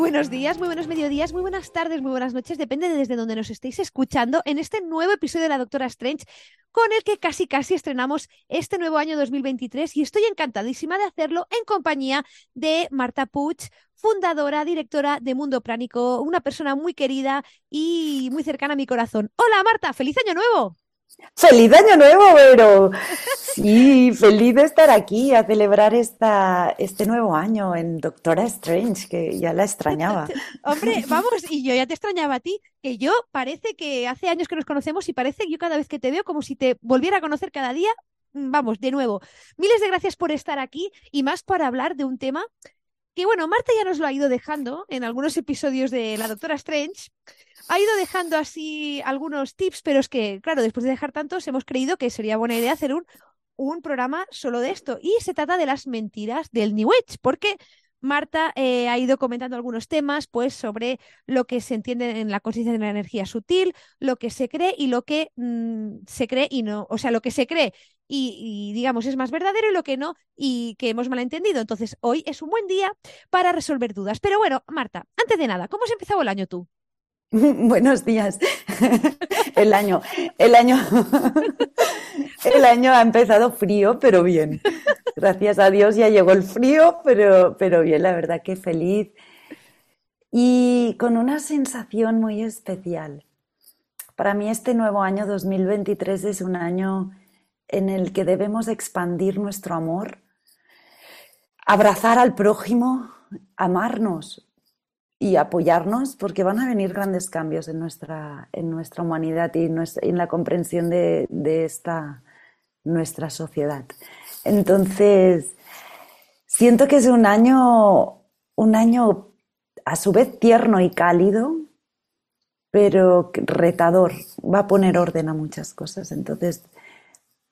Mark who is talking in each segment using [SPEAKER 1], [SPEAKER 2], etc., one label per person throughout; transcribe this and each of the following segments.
[SPEAKER 1] Buenos días, muy buenos mediodías, muy buenas tardes, muy buenas noches, depende de desde donde nos estéis escuchando en este nuevo episodio de la Doctora Strange con el que casi casi estrenamos este nuevo año 2023 y estoy encantadísima de hacerlo en compañía de Marta Puig, fundadora, directora de Mundo Pránico, una persona muy querida y muy cercana a mi corazón. Hola Marta, feliz año nuevo.
[SPEAKER 2] ¡Feliz año nuevo, Vero! Sí, feliz de estar aquí a celebrar esta, este nuevo año en Doctora Strange, que ya la extrañaba.
[SPEAKER 1] Hombre, vamos, y yo ya te extrañaba a ti, que yo parece que hace años que nos conocemos y parece que yo cada vez que te veo como si te volviera a conocer cada día, mm, vamos, de nuevo. Miles de gracias por estar aquí y más para hablar de un tema que, bueno, Marta ya nos lo ha ido dejando en algunos episodios de La Doctora Strange ha ido dejando así algunos tips, pero es que, claro, después de dejar tantos, hemos creído que sería buena idea hacer un, un programa solo de esto. Y se trata de las mentiras del New Age, porque Marta eh, ha ido comentando algunos temas, pues, sobre lo que se entiende en la conciencia de la energía sutil, lo que se cree y lo que mm, se cree y no, o sea, lo que se cree y, digamos es más verdadero y lo que no y que hemos malentendido. Entonces, hoy es un buen día para resolver dudas. Pero bueno, Marta, antes de nada, ¿cómo has empezado el año tú?
[SPEAKER 2] Buenos días. El año, el año, el año ha empezado frío, pero bien. Gracias a Dios ya llegó el frío, pero, pero bien, la verdad que feliz. Y con una sensación muy especial. Para mí este nuevo año 2023 es un año en el que debemos expandir nuestro amor, abrazar al prójimo, amarnos, y apoyarnos porque van a venir grandes cambios en nuestra, en nuestra humanidad y en la comprensión de, de esta nuestra sociedad. Entonces, siento que es un año, un año a su vez tierno y cálido, pero retador. Va a poner orden a muchas cosas. Entonces,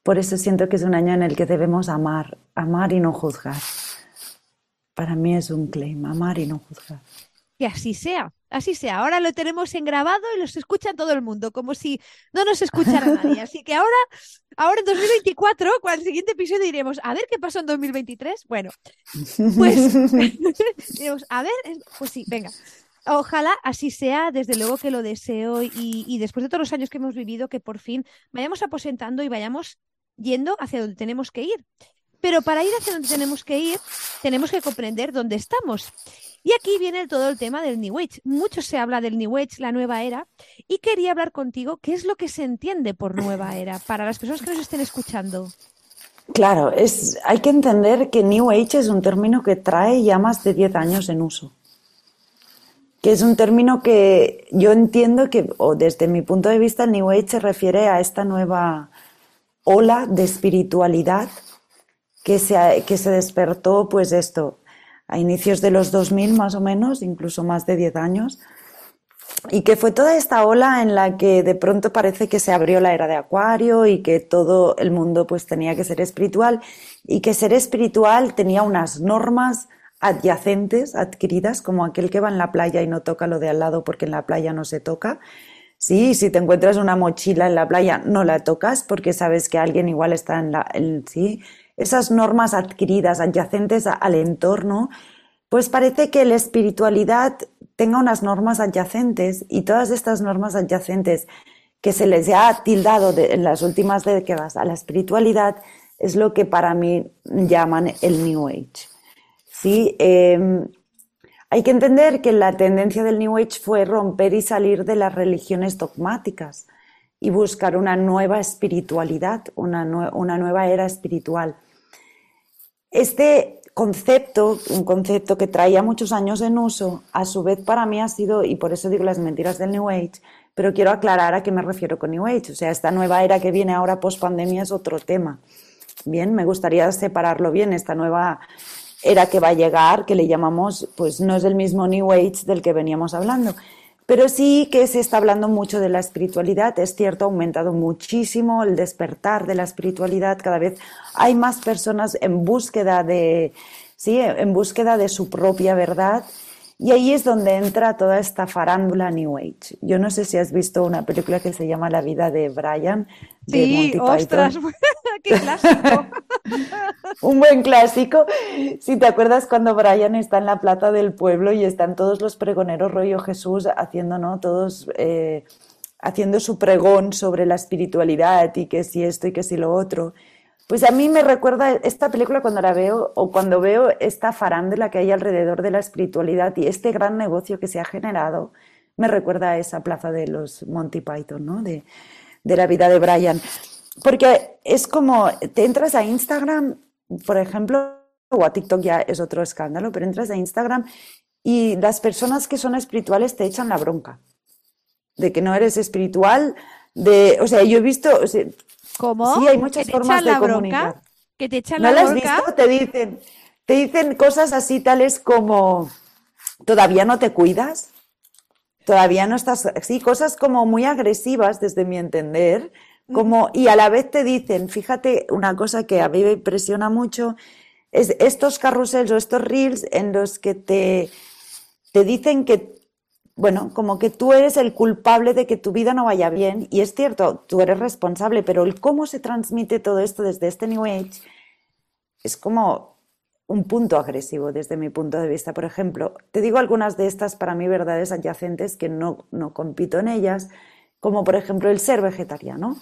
[SPEAKER 2] por eso siento que es un año en el que debemos amar, amar y no juzgar. Para mí es un claim, amar y no juzgar
[SPEAKER 1] que así sea, así sea. Ahora lo tenemos en grabado y los escucha todo el mundo, como si no nos escuchara nadie. Así que ahora, ahora en 2024, con el siguiente episodio diremos, a ver qué pasó en 2023. Bueno, pues diremos, a ver, pues sí, venga. Ojalá así sea, desde luego que lo deseo y, y después de todos los años que hemos vivido, que por fin vayamos aposentando y vayamos yendo hacia donde tenemos que ir. Pero para ir hacia donde tenemos que ir, tenemos que comprender dónde estamos. Y aquí viene todo el tema del New Age. Mucho se habla del New Age, la nueva era, y quería hablar contigo qué es lo que se entiende por nueva era para las personas que nos estén escuchando.
[SPEAKER 2] Claro, es, hay que entender que New Age es un término que trae ya más de 10 años en uso. Que es un término que yo entiendo que, o desde mi punto de vista, el New Age se refiere a esta nueva ola de espiritualidad que se, que se despertó, pues esto, a inicios de los 2000 más o menos, incluso más de 10 años, y que fue toda esta ola en la que de pronto parece que se abrió la era de Acuario y que todo el mundo pues tenía que ser espiritual y que ser espiritual tenía unas normas adyacentes, adquiridas, como aquel que va en la playa y no toca lo de al lado porque en la playa no se toca. Sí, si te encuentras una mochila en la playa, no la tocas porque sabes que alguien igual está en la... sí, esas normas adquiridas, adyacentes al entorno, pues parece que la espiritualidad tenga unas normas adyacentes y todas estas normas adyacentes que se les ha tildado en las últimas décadas a la espiritualidad es lo que para mí llaman el New Age. ¿Sí? Em, hay que entender que la tendencia del New Age fue romper y salir de las religiones dogmáticas y buscar una nueva espiritualidad, una, nueva era espiritual. Este concepto, un concepto que traía muchos años en uso, a su vez para mí ha sido, y por eso digo las mentiras del New Age, pero quiero aclarar a qué me refiero con New Age. O sea, esta nueva era que viene ahora post pandemia es otro tema. Bien, me gustaría separarlo bien, esta nueva era que va a llegar, que le llamamos, pues no es el mismo New Age del que veníamos hablando. Pero sí que se está hablando mucho de la espiritualidad. Es cierto, ha aumentado muchísimo el despertar de la espiritualidad. Cada vez hay más personas en búsqueda de, sí, en búsqueda de su propia verdad y ahí es donde entra toda esta farándula New Age. Yo no sé si has visto una película que se llama La vida de Brian.
[SPEAKER 1] De sí, ostras, qué clásico.
[SPEAKER 2] Un buen clásico. Si te acuerdas cuando Brian está en la plaza del pueblo y están todos los pregoneros rollo Jesús haciendo, ¿no? Todos eh, haciendo su pregón sobre la espiritualidad y que si esto y que si lo otro. Pues a mí me recuerda esta película cuando la veo o cuando veo esta farándula que hay alrededor de la espiritualidad y este gran negocio que se ha generado, me recuerda a esa plaza de los Monty Python, ¿no? De, de la vida de Brian. Porque es como, te entras a Instagram, por ejemplo, o a TikTok ya es otro escándalo, pero entras a Instagram y las personas que son espirituales te echan la bronca de que no eres espiritual, de, o sea, yo he visto,
[SPEAKER 1] ¿Cómo?
[SPEAKER 2] Sí, hay muchas formas de comunicar.
[SPEAKER 1] ¿Que te echan
[SPEAKER 2] ¿No
[SPEAKER 1] la
[SPEAKER 2] las has visto? Te dicen, te dicen cosas así tales como todavía no te cuidas, todavía no estás, sí, cosas como muy agresivas desde mi entender, como y a la vez te dicen, fíjate, una cosa que a mí me impresiona mucho es estos carruseles o estos reels en los que te te dicen que bueno, como que tú eres el culpable de que tu vida no vaya bien, y es cierto, tú eres responsable, pero el cómo se transmite todo esto desde este New Age es como un punto agresivo desde mi punto de vista. Por ejemplo, te digo algunas de estas para mí verdades adyacentes que no, no compito en ellas, como por ejemplo el ser vegetariano.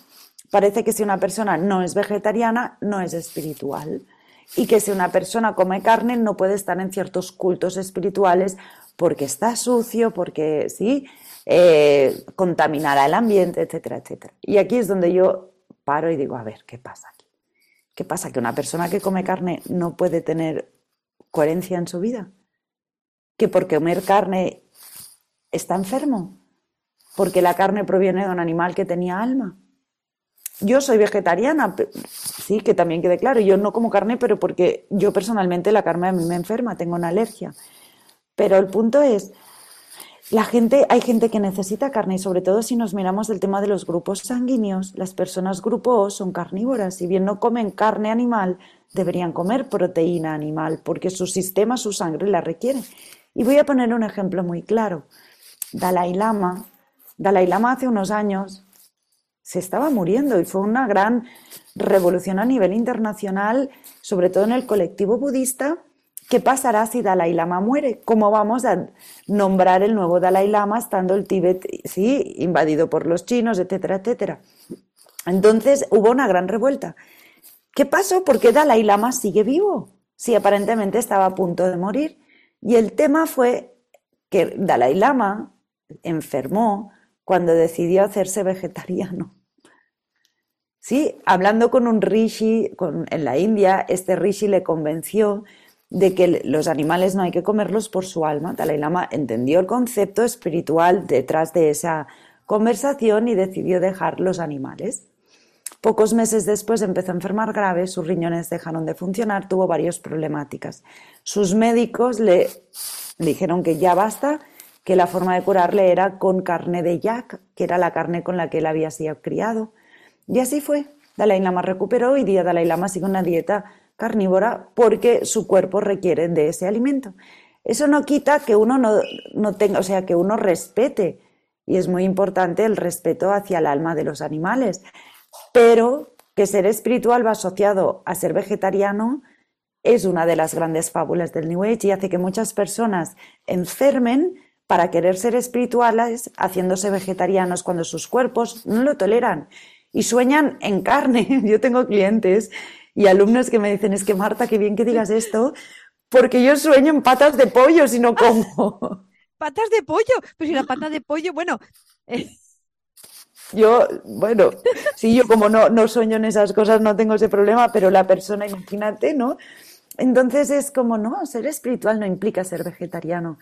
[SPEAKER 2] Parece que si una persona no es vegetariana, no es espiritual. Y que si una persona come carne, no puede estar en ciertos cultos espirituales porque está sucio, porque sí, eh, contaminará el ambiente, etcétera, etcétera. Y aquí es donde yo paro y digo, a ver, ¿qué pasa aquí? ¿Qué pasa? ¿Que una persona que come carne no puede tener coherencia en su vida? ¿Que por comer carne está enfermo? ¿Porque la carne proviene de un animal que tenía alma? Yo soy vegetariana, sí, que también quede claro, yo no como carne, pero porque yo personalmente la carne a mí me enferma, tengo una alergia. Pero el punto es, la gente, hay gente que necesita carne y sobre todo si nos miramos el tema de los grupos sanguíneos, las personas grupo O son carnívoras. Si bien no comen carne animal, deberían comer proteína animal porque su sistema, su sangre la requiere. Y voy a poner un ejemplo muy claro. Dalai Lama, Dalai Lama hace unos años se estaba muriendo y fue una gran revolución a nivel internacional, sobre todo en el colectivo budista, ¿Qué pasará si Dalai Lama muere? ¿Cómo vamos a nombrar el nuevo Dalai Lama estando el Tíbet, sí, invadido por los chinos, etcétera, etcétera? Entonces hubo una gran revuelta. ¿Qué pasó? ¿Por qué Dalai Lama sigue vivo? Si aparentemente estaba a punto de morir. Y el tema fue que Dalai Lama enfermó cuando decidió hacerse vegetariano. Sí, hablando con un rishi en la India, este rishi le convenció de que los animales no hay que comerlos por su alma. Dalai Lama entendió el concepto espiritual detrás de esa conversación y decidió dejar los animales. Pocos meses después empezó a enfermar grave, sus riñones dejaron de funcionar, tuvo varias problemáticas. Sus médicos le dijeron que ya basta, que la forma de curarle era con carne de yak, que era la carne con la que él había sido criado. Y así fue. Dalai Lama recuperó y día Dalai Lama sigue una dieta carnívora porque su cuerpo requiere de ese alimento. Eso no quita que uno no, tenga, o sea, que uno respete, y es muy importante el respeto hacia el alma de los animales, pero que ser espiritual va asociado a ser vegetariano es una de las grandes fábulas del New Age y hace que muchas personas enfermen para querer ser espirituales haciéndose vegetarianos cuando sus cuerpos no lo toleran y sueñan en carne. Yo tengo clientes y alumnos que me dicen, es que Marta, qué bien que digas esto, porque yo sueño en patas de pollo si no como.
[SPEAKER 1] ¿Patas de pollo? Pues si la pata de pollo, bueno. Eh,
[SPEAKER 2] Yo, bueno, sí, yo como no, no sueño en esas cosas, no tengo ese problema, pero la persona, imagínate, ¿no? Entonces es como, no, ser espiritual no implica ser vegetariano.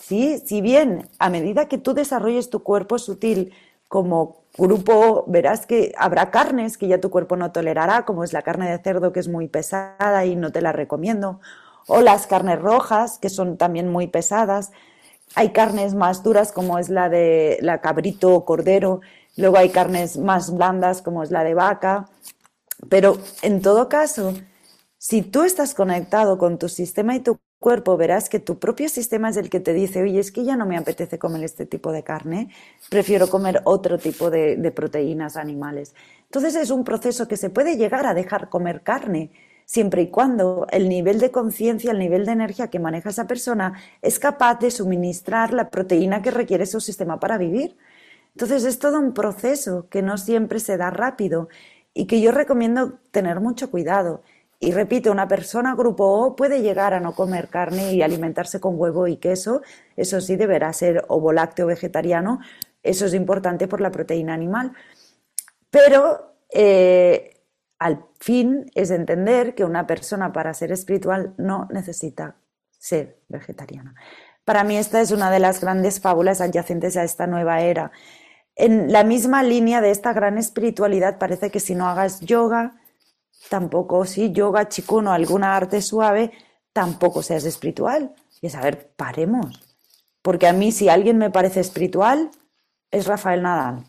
[SPEAKER 2] Sí, si bien a medida que tú desarrolles tu cuerpo sutil como grupo, verás que habrá carnes que ya tu cuerpo no tolerará, como es la carne de cerdo que es muy pesada y no te la recomiendo, o las carnes rojas que son también muy pesadas. Hay carnes más duras como es la de la cabrito o cordero, luego hay carnes más blandas como es la de vaca, pero en todo caso, si tú estás conectado con tu sistema y tu cuerpo, verás que tu propio sistema es el que te dice, oye, es que ya no me apetece comer este tipo de carne, prefiero comer otro tipo de, proteínas animales. Entonces es un proceso que se puede llegar a dejar comer carne, siempre y cuando el nivel de conciencia, el nivel de energía que maneja esa persona es capaz de suministrar la proteína que requiere su sistema para vivir. Entonces es todo un proceso que no siempre se da rápido y que yo recomiendo tener mucho cuidado. Y repito, una persona grupo O puede llegar a no comer carne y alimentarse con huevo y queso. Eso sí deberá ser ovo lácteo vegetariano. Eso es importante por la proteína animal. Pero eh, al fin es entender que una persona para ser espiritual no necesita ser vegetariana. Para mí esta es una de las grandes fábulas adyacentes a esta nueva era. En la misma línea de esta gran espiritualidad parece que si no hagas yoga, tampoco si yoga, chikuno, alguna arte suave, tampoco seas espiritual. Y es, a ver, paremos. Porque a mí si alguien me parece espiritual, es Rafael Nadal,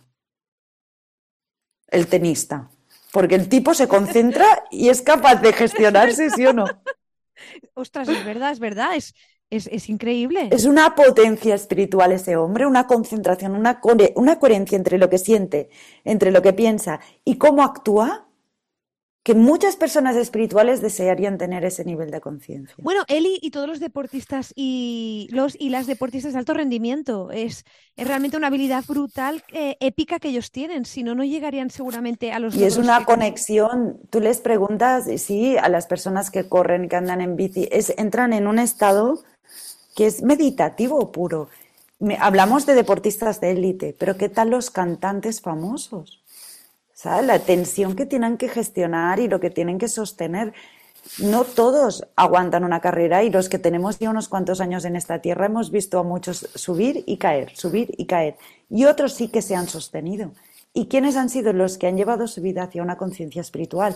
[SPEAKER 2] el tenista. Porque el tipo se concentra y es capaz de gestionarse, ¿sí o no?
[SPEAKER 1] Ostras, es verdad, es verdad, es, es, increíble.
[SPEAKER 2] Es una potencia espiritual ese hombre, una concentración, una, una coherencia entre lo que siente, entre lo que piensa y cómo actúa que muchas personas espirituales desearían tener ese nivel de conciencia.
[SPEAKER 1] Bueno, Eli y todos los deportistas y los y las deportistas de alto rendimiento es, es realmente una habilidad brutal, eh, épica que ellos tienen. Si no, no llegarían seguramente a los.
[SPEAKER 2] Y es una conexión. Tú les preguntas, sí, a las personas que corren, que andan en bici, es, entran en un estado que es meditativo puro. hablamos de deportistas de élite, pero ¿qué tal los cantantes famosos? La tensión que tienen que gestionar y lo que tienen que sostener. No todos aguantan una carrera y los que tenemos ya unos cuantos años en esta tierra hemos visto a muchos subir y caer, subir y caer. Y otros sí que se han sostenido. ¿Y quiénes han sido los que han llevado su vida hacia una conciencia espiritual?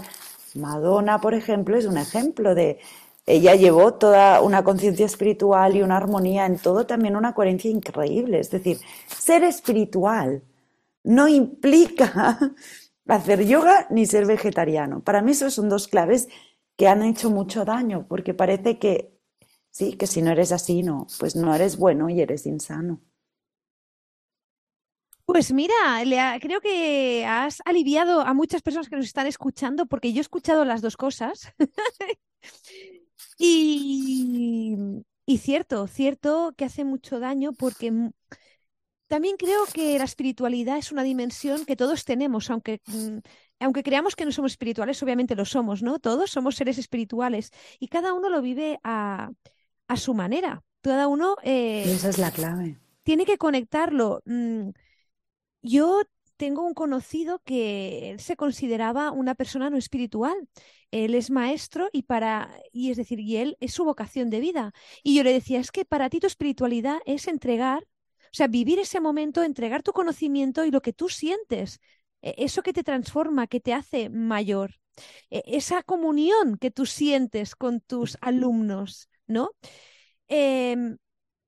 [SPEAKER 2] Madonna, por ejemplo, es un ejemplo de... Ella llevó toda una conciencia espiritual y una armonía en todo, también una coherencia increíble. Es decir, ser espiritual no implica hacer yoga ni ser vegetariano. Para mí esos son dos claves que han hecho mucho daño, porque parece que sí, que si no eres así, no, pues no eres bueno y eres insano.
[SPEAKER 1] Pues mira, creo que has aliviado a muchas personas que nos están escuchando, porque yo he escuchado las dos cosas. y, y cierto, cierto que hace mucho daño porque también creo que la espiritualidad es una dimensión que todos tenemos, aunque, mm, aunque creamos que no somos espirituales, obviamente lo somos, ¿no? Todos somos seres espirituales y cada uno lo vive a, su manera. Cada uno...
[SPEAKER 2] Eh, esa es la clave.
[SPEAKER 1] Tiene que conectarlo. Mm, yo tengo un conocido que él se consideraba una persona no espiritual. Él es maestro y para y es decir, y él es su vocación de vida. Y yo le decía, es que para ti tu espiritualidad es entregar o sea, vivir ese momento, entregar tu conocimiento y lo que tú sientes, e, eso que te transforma, que te hace mayor, e, esa comunión que tú sientes con tus alumnos, ¿no? Em,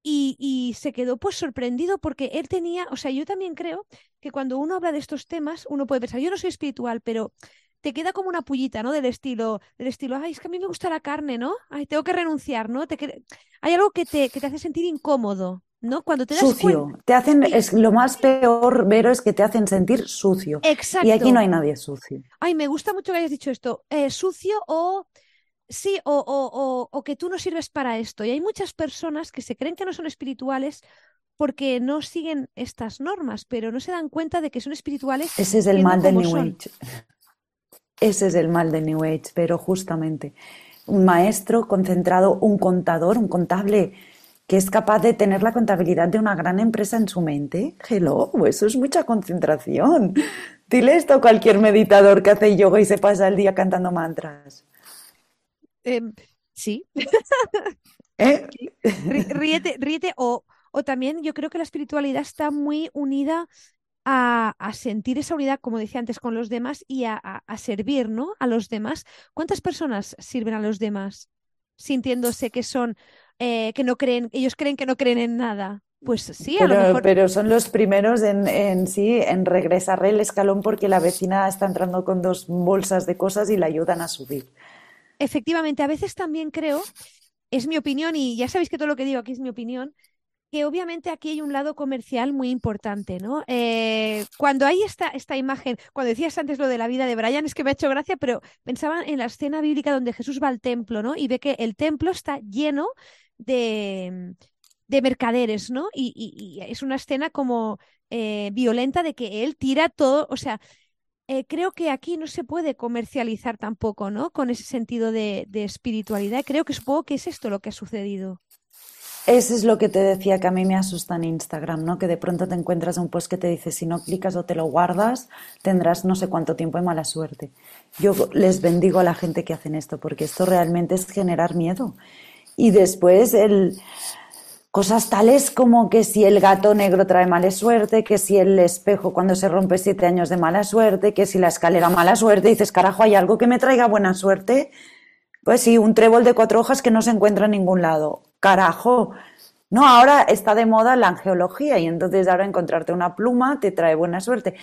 [SPEAKER 1] y, se quedó pues sorprendido porque él tenía, o sea, yo también creo que cuando uno habla de estos temas, uno puede pensar, yo no soy espiritual, pero te queda como una pullita, ¿no? Del estilo, del estilo, ay, es que a mí me gusta la carne, ¿no? Ay, tengo que renunciar, ¿no? Te, hay algo que te, que te hace sentir incómodo, ¿no? Cuando te das
[SPEAKER 2] sucio. Te hacen, es lo más peor, Vero, es que te hacen sentir sucio.
[SPEAKER 1] Exacto.
[SPEAKER 2] Y aquí no hay nadie sucio.
[SPEAKER 1] Ay, me gusta mucho que hayas dicho esto. Eh, sucio o sí, o, o, o, que tú no sirves para esto. Y hay muchas personas que se creen que no son espirituales porque no siguen estas normas, pero no se dan cuenta de que son espirituales.
[SPEAKER 2] Ese es el mal de New Age. Ese es el mal de New Age, pero justamente un maestro concentrado, un contador, un contable que es capaz de tener la contabilidad de una gran empresa en su mente. Hello, eso es mucha concentración. Dile esto a cualquier meditador que hace yoga y se pasa el día cantando mantras.
[SPEAKER 1] Em, sí.
[SPEAKER 2] ¿Eh?
[SPEAKER 1] Ríete, ríete. O, o también yo creo que la espiritualidad está muy unida a, sentir esa unidad, como decía antes, con los demás y a, servir, ¿no? A los demás. ¿Cuántas personas sirven a los demás sintiéndose que son, eh, que no creen, ellos creen que no creen en nada? Pues sí,
[SPEAKER 2] a
[SPEAKER 1] lo mejor.
[SPEAKER 2] Pero son los primeros en, en, sí, en regresar el escalón porque la vecina está entrando con dos bolsas de cosas y la ayudan a subir.
[SPEAKER 1] Efectivamente, a veces también creo, es mi opinión, y ya sabéis que todo lo que digo aquí es mi opinión, que obviamente aquí hay un lado comercial muy importante, ¿no? Eh, cuando hay esta, esta imagen, cuando decías antes lo de la vida de Brian, es que me ha hecho gracia, pero pensaba en la escena bíblica donde Jesús va al templo, ¿no? Y ve que el templo está lleno de, de mercaderes, ¿no? Y, es una escena como eh, violenta de que él tira todo, o sea, eh, creo que aquí no se puede comercializar tampoco, ¿no? Con ese sentido de, de espiritualidad. Creo que supongo que es esto lo que ha sucedido.
[SPEAKER 2] Eso es lo que te decía que a mí me asusta en Instagram, ¿no? Que de pronto te encuentras un post que te dice si no clicas o te lo guardas, tendrás no sé cuánto tiempo de mala suerte. Yo les bendigo a la gente que hacen esto, porque esto realmente es generar miedo. Y después cosas tales como que si el gato negro trae mala suerte, que si el espejo cuando se rompe siete años de mala suerte, que si la escalera mala suerte, dices, carajo, ¿hay algo que me traiga buena suerte? Pues sí, un trébol de cuatro hojas que no se encuentra en ningún lado carajo. No, ahora está de moda la angeología y entonces ahora encontrarte una pluma te trae buena suerte.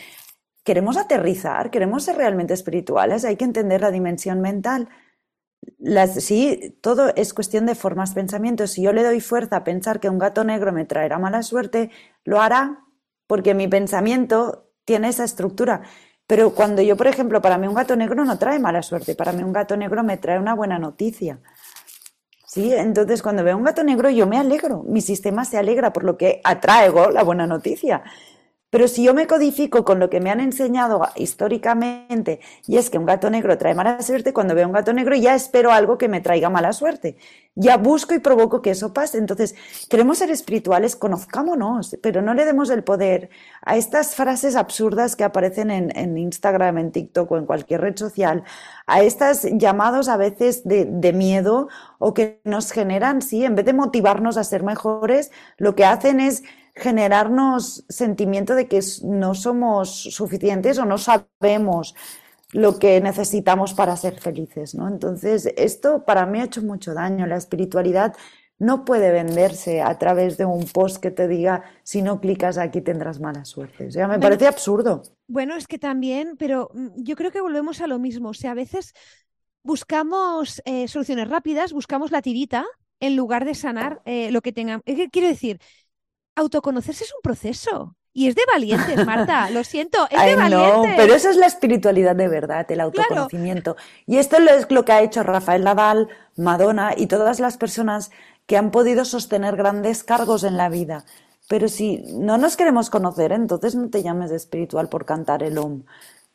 [SPEAKER 2] Queremos aterrizar, queremos ser realmente espirituales, hay que entender la dimensión mental. Las, sí, todo es cuestión de formas, pensamientos. Si yo le doy fuerza a pensar que un gato negro me traerá mala suerte, lo hará porque mi pensamiento tiene esa estructura. Pero cuando yo, por ejemplo, para mí un gato negro no trae mala suerte, para mí un gato negro me trae una buena noticia. Sí, entonces cuando veo un gato negro yo me alegro, mi sistema se alegra por lo que atraigo la buena noticia. Pero si yo me codifico con lo que me han enseñado históricamente, y es que un gato negro trae mala suerte, cuando veo un gato negro ya espero algo que me traiga mala suerte. Ya busco y provoco que eso pase. Entonces, queremos ser espirituales, conozcámonos, pero no le demos el poder a estas frases absurdas que aparecen en, Instagram, en TikTok o en cualquier red social, a estos llamados a veces de, de miedo o que nos generan, sí, en vez de motivarnos a ser mejores, lo que hacen es generarnos sentimiento de que no somos suficientes o no sabemos lo que necesitamos para ser felices, ¿no? Entonces, esto para mí ha hecho mucho daño. La espiritualidad no puede venderse a través de un post que te diga si no clicas aquí tendrás mala suerte. O sea, me parece absurdo.
[SPEAKER 1] Bueno, es que también, pero mm, yo creo que volvemos a lo mismo. O sea, a veces buscamos eh, soluciones rápidas, buscamos la tirita en lugar de sanar eh, lo que tengan. Quiero decir, autoconocerse es un proceso. Y es de valientes, Marta, lo siento, es de valientes.
[SPEAKER 2] No, pero eso es la espiritualidad de verdad, el autoconocimiento. Y esto es lo que ha hecho Rafael Nadal, Madonna y todas las personas que han podido sostener grandes cargos en la vida. Pero si no nos queremos conocer, entonces no te llames de espiritual por cantar el OM,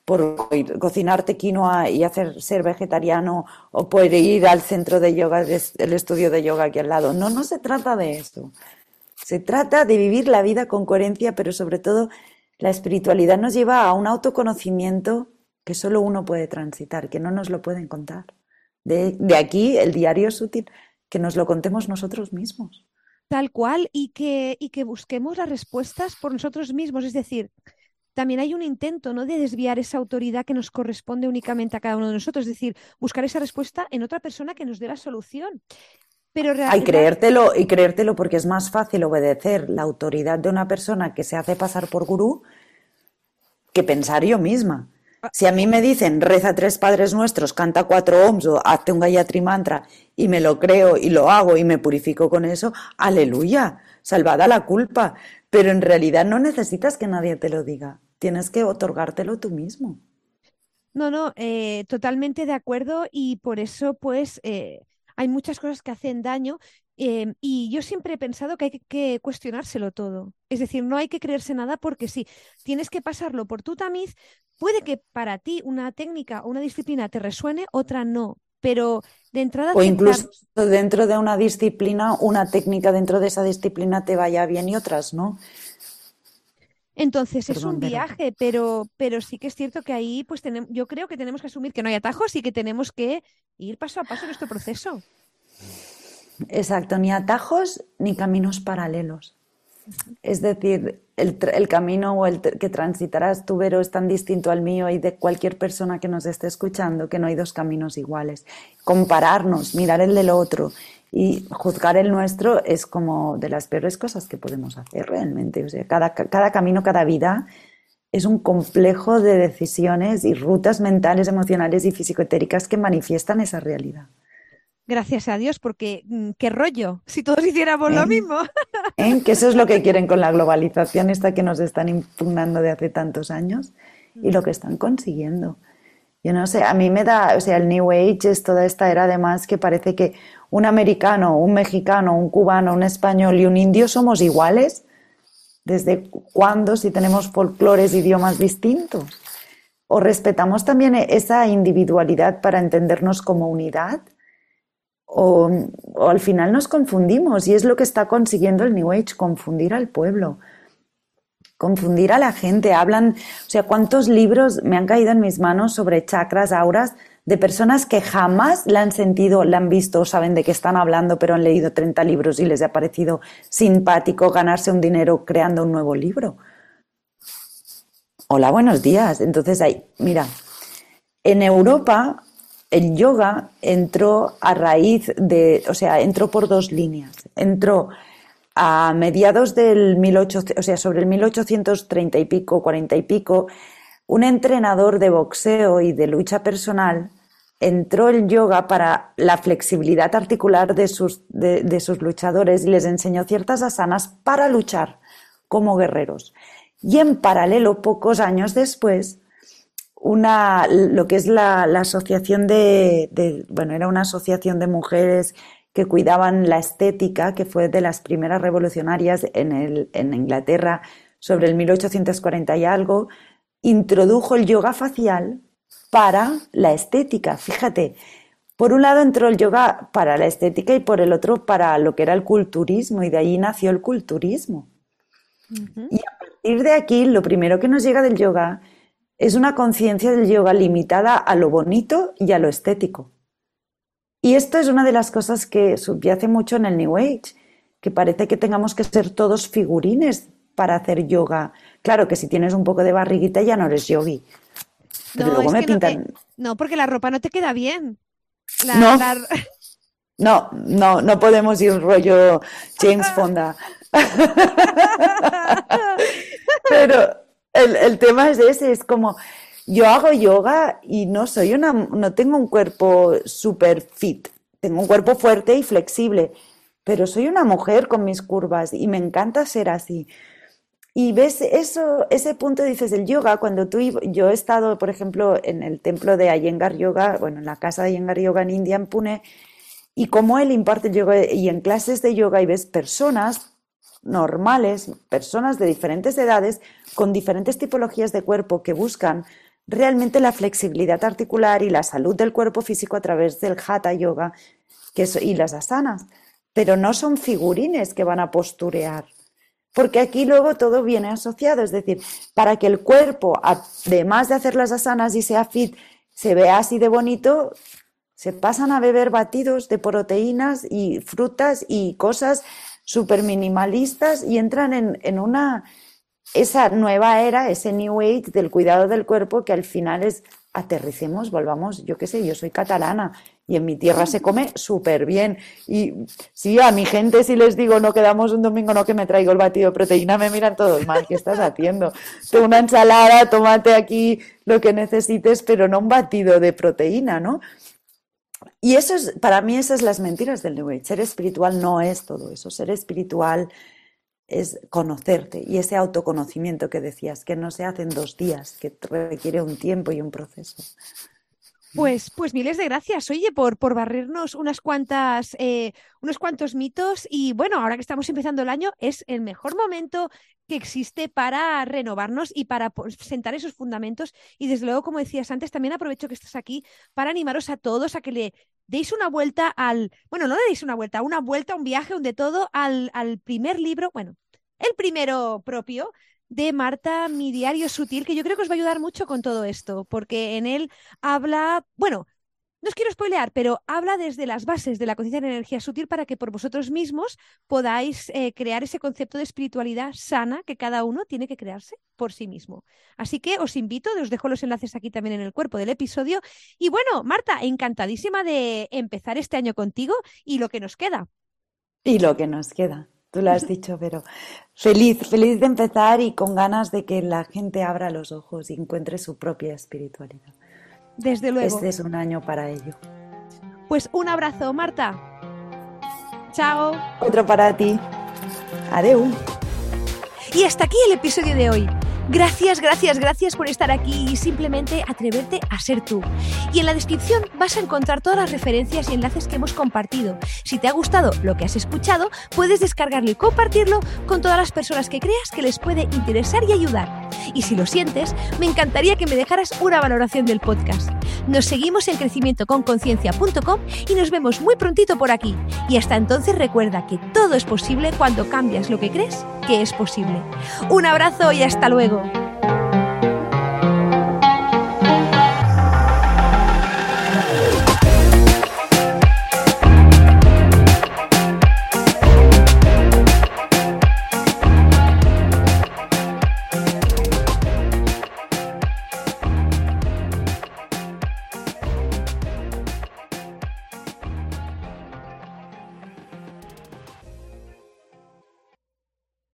[SPEAKER 2] por cocinarte quinoa y hacer ser vegetariano o por ir al centro de yoga, el estudio de yoga aquí al lado. No, no se trata de eso. Se trata de vivir la vida con coherencia, pero sobre todo la espiritualidad nos lleva a un autoconocimiento que solo uno puede transitar, que no nos lo pueden contar. De, aquí el diario es útil, que nos lo contemos nosotros mismos.
[SPEAKER 1] Tal cual, y que, y que busquemos las respuestas por nosotros mismos. Es decir, también hay un intento ¿no? de desviar esa autoridad que nos corresponde únicamente a cada uno de nosotros, es decir, buscar esa respuesta en otra persona que nos dé la solución. Pero
[SPEAKER 2] Hay creértelo y creértelo porque es más fácil obedecer la autoridad de una persona que se hace pasar por gurú que pensar yo misma. Ah. Si a mí me dicen reza tres padres nuestros, canta cuatro ohms o hazte un gayatri mantra y me lo creo y lo hago y me purifico con eso, aleluya, salvada la culpa. Pero en realidad no necesitas que nadie te lo diga, tienes que otorgártelo tú mismo.
[SPEAKER 1] No, no, eh, totalmente de acuerdo y por eso pues eh, hay muchas cosas que hacen daño em, y yo siempre he pensado que hay que, cuestionárselo todo. Es decir, no hay que creerse nada porque sí, tienes que pasarlo por tu tamiz. Puede que para ti una técnica o una disciplina te resuene, otra no, pero de entrada...
[SPEAKER 2] O incluso dentro de una disciplina, una técnica dentro de esa disciplina te vaya bien y otras no.
[SPEAKER 1] Entonces es un viaje, pero, pero sí que es cierto que ahí pues tenemos, yo creo que tenemos que asumir que no hay atajos y que tenemos que ir paso a paso en este proceso.
[SPEAKER 2] Exacto, ni atajos ni caminos paralelos. Es decir, el, camino o el que transitarás tú, Vero, es tan distinto al mío y de cualquier persona que nos esté escuchando que no hay dos caminos iguales. Compararnos, mirar el del otro y juzgar el nuestro es como de las peores cosas que podemos hacer realmente. O sea, cada, cada camino, cada vida es un complejo de decisiones y rutas mentales, emocionales y físico-etéricas que manifiestan esa realidad.
[SPEAKER 1] Gracias a Dios, porque mm, qué rollo, si todos hiciéramos lo ¿Eh? mismo.
[SPEAKER 2] ¿Eh? Que eso es lo que quieren con la globalización esta que nos están impugnando de hace tantos años y lo que están consiguiendo. Yo no sé, a mí me da, o sea, el New Age es toda esta era además que parece que un americano, un mexicano, un cubano, un español y un indio somos iguales. ¿Desde cuándo si tenemos folclores, idiomas distintos? ¿O respetamos también esa individualidad para entendernos como unidad? o, al final nos confundimos y es lo que está consiguiendo el New Age, confundir al pueblo, confundir a la gente. Hablan, o sea, cuántos libros me han caído en mis manos sobre chakras, auras, de personas que jamás la han sentido, la han visto saben de qué están hablando, pero han leído 30 libros y les ha parecido simpático ganarse un dinero creando un nuevo libro. Hola, buenos días. Entonces, ahí, mira, en Europa el yoga entró a raíz de, o sea, entró por dos líneas. Entró a mediados del 1800, o sea, sobre el 1830 y pico, 40 y pico, un entrenador de boxeo y de lucha personal entró el yoga para la flexibilidad articular de sus, de sus luchadores y les enseñó ciertas asanas para luchar como guerreros. Y en paralelo, pocos años después, una, lo que es la, asociación de, bueno, era una asociación de mujeres que cuidaban la estética, que fue de las primeras revolucionarias en, el, en Inglaterra sobre el 1840 y algo, introdujo el yoga facial para la estética. Fíjate, por un lado entró el yoga para la estética y por el otro para lo que era el culturismo y de ahí nació el culturismo. Y a partir de aquí, lo primero que nos llega del yoga es una conciencia del yoga limitada a lo bonito y a lo estético. Y esto es una de las cosas que subyace mucho en el New Age, que parece que tengamos que ser todos figurines para hacer yoga. Claro que si tienes un poco de barriguita ya no eres yogi.
[SPEAKER 1] no, luego me pintan... no, porque la ropa no te queda bien.
[SPEAKER 2] no. no, no, no podemos ir rollo James Fonda. Pero el, tema es ese, es como, yo hago yoga y no soy una, no tengo un cuerpo super fit, tengo un cuerpo fuerte y flexible, pero soy una mujer con mis curvas y me encanta ser así. Y ves eso, ese punto dices el yoga, cuando tú, yo he estado, por ejemplo, en el templo de Ayengar Yoga, bueno, en la casa de Ayengar Yoga en India, en Pune, y como él imparte yoga y en clases de yoga y ves personas normales, personas de diferentes edades, con diferentes tipologías de cuerpo que buscan realmente la flexibilidad articular y la salud del cuerpo físico a través del hatha yoga y las asanas. Pero no son figurines que van a posturear. Porque aquí luego todo viene asociado. Es decir, para que el cuerpo, además de hacer las asanas y sea fit, se vea así de bonito, se pasan a beber batidos de proteínas y frutas y cosas súper minimalistas y entran en, en, una, esa nueva era, ese new age del cuidado del cuerpo que al final es aterricemos, volvamos, yo qué sé, yo soy catalana y en mi tierra se come súper bien. Y sí, a mi gente si les digo no quedamos un domingo, no que me traigo el batido de proteína, me miran todos mal, ¿qué estás haciendo? una ensalada, tómate aquí lo que necesites, pero no un batido de proteína, ¿no? Y eso es, para mí esas son las mentiras del New Age. Ser espiritual no es todo eso. Ser espiritual es conocerte y ese autoconocimiento que decías, que no se hace en dos días, que requiere un tiempo y un proceso.
[SPEAKER 1] Pues, pues miles de gracias, oye, por, por barrernos unas cuantas, eh, unos cuantos mitos. Y bueno, ahora que estamos empezando el año, es el mejor momento que existe para renovarnos y para sentar esos fundamentos. Y desde luego, como decías antes, también aprovecho que estás aquí para animaros a todos a que le deis una vuelta al, bueno, no le deis una vuelta, una vuelta, un viaje, un de todo al, al primer libro, bueno, el primero propio de Marta, mi diario sutil, que yo creo que os va a ayudar mucho con todo esto, porque en él habla, bueno, no os quiero spoilear, pero habla desde las bases de la conciencia de energía sutil para que por vosotros mismos podáis eh, crear ese concepto de espiritualidad sana que cada uno tiene que crearse por sí mismo. Así que os invito, os dejo los enlaces aquí también en el cuerpo del episodio. Y bueno, Marta, encantadísima de empezar este año contigo y lo que nos queda.
[SPEAKER 2] Y lo que nos queda. Tú lo has dicho, pero feliz, feliz de empezar y con ganas de que la gente abra los ojos y encuentre su propia espiritualidad.
[SPEAKER 1] Desde luego.
[SPEAKER 2] Este es un año para ello.
[SPEAKER 1] Pues un abrazo, Marta. Chao.
[SPEAKER 2] Otro para ti. Adeu.
[SPEAKER 1] Y hasta aquí el episodio de hoy. Gracias, gracias, gracias por estar aquí y simplemente atreverte a ser tú. Y en la descripción vas a encontrar todas las referencias y enlaces que hemos compartido. Si te ha gustado lo que has escuchado, puedes descargarlo y compartirlo con todas las personas que creas que les puede interesar y ayudar. Y si lo sientes, me encantaría que me dejaras una valoración del podcast. Nos seguimos en crecimientoconconciencia.com y nos vemos muy prontito por aquí. Y hasta entonces recuerda que todo es posible cuando cambias lo que crees que es posible. Un abrazo y hasta luego.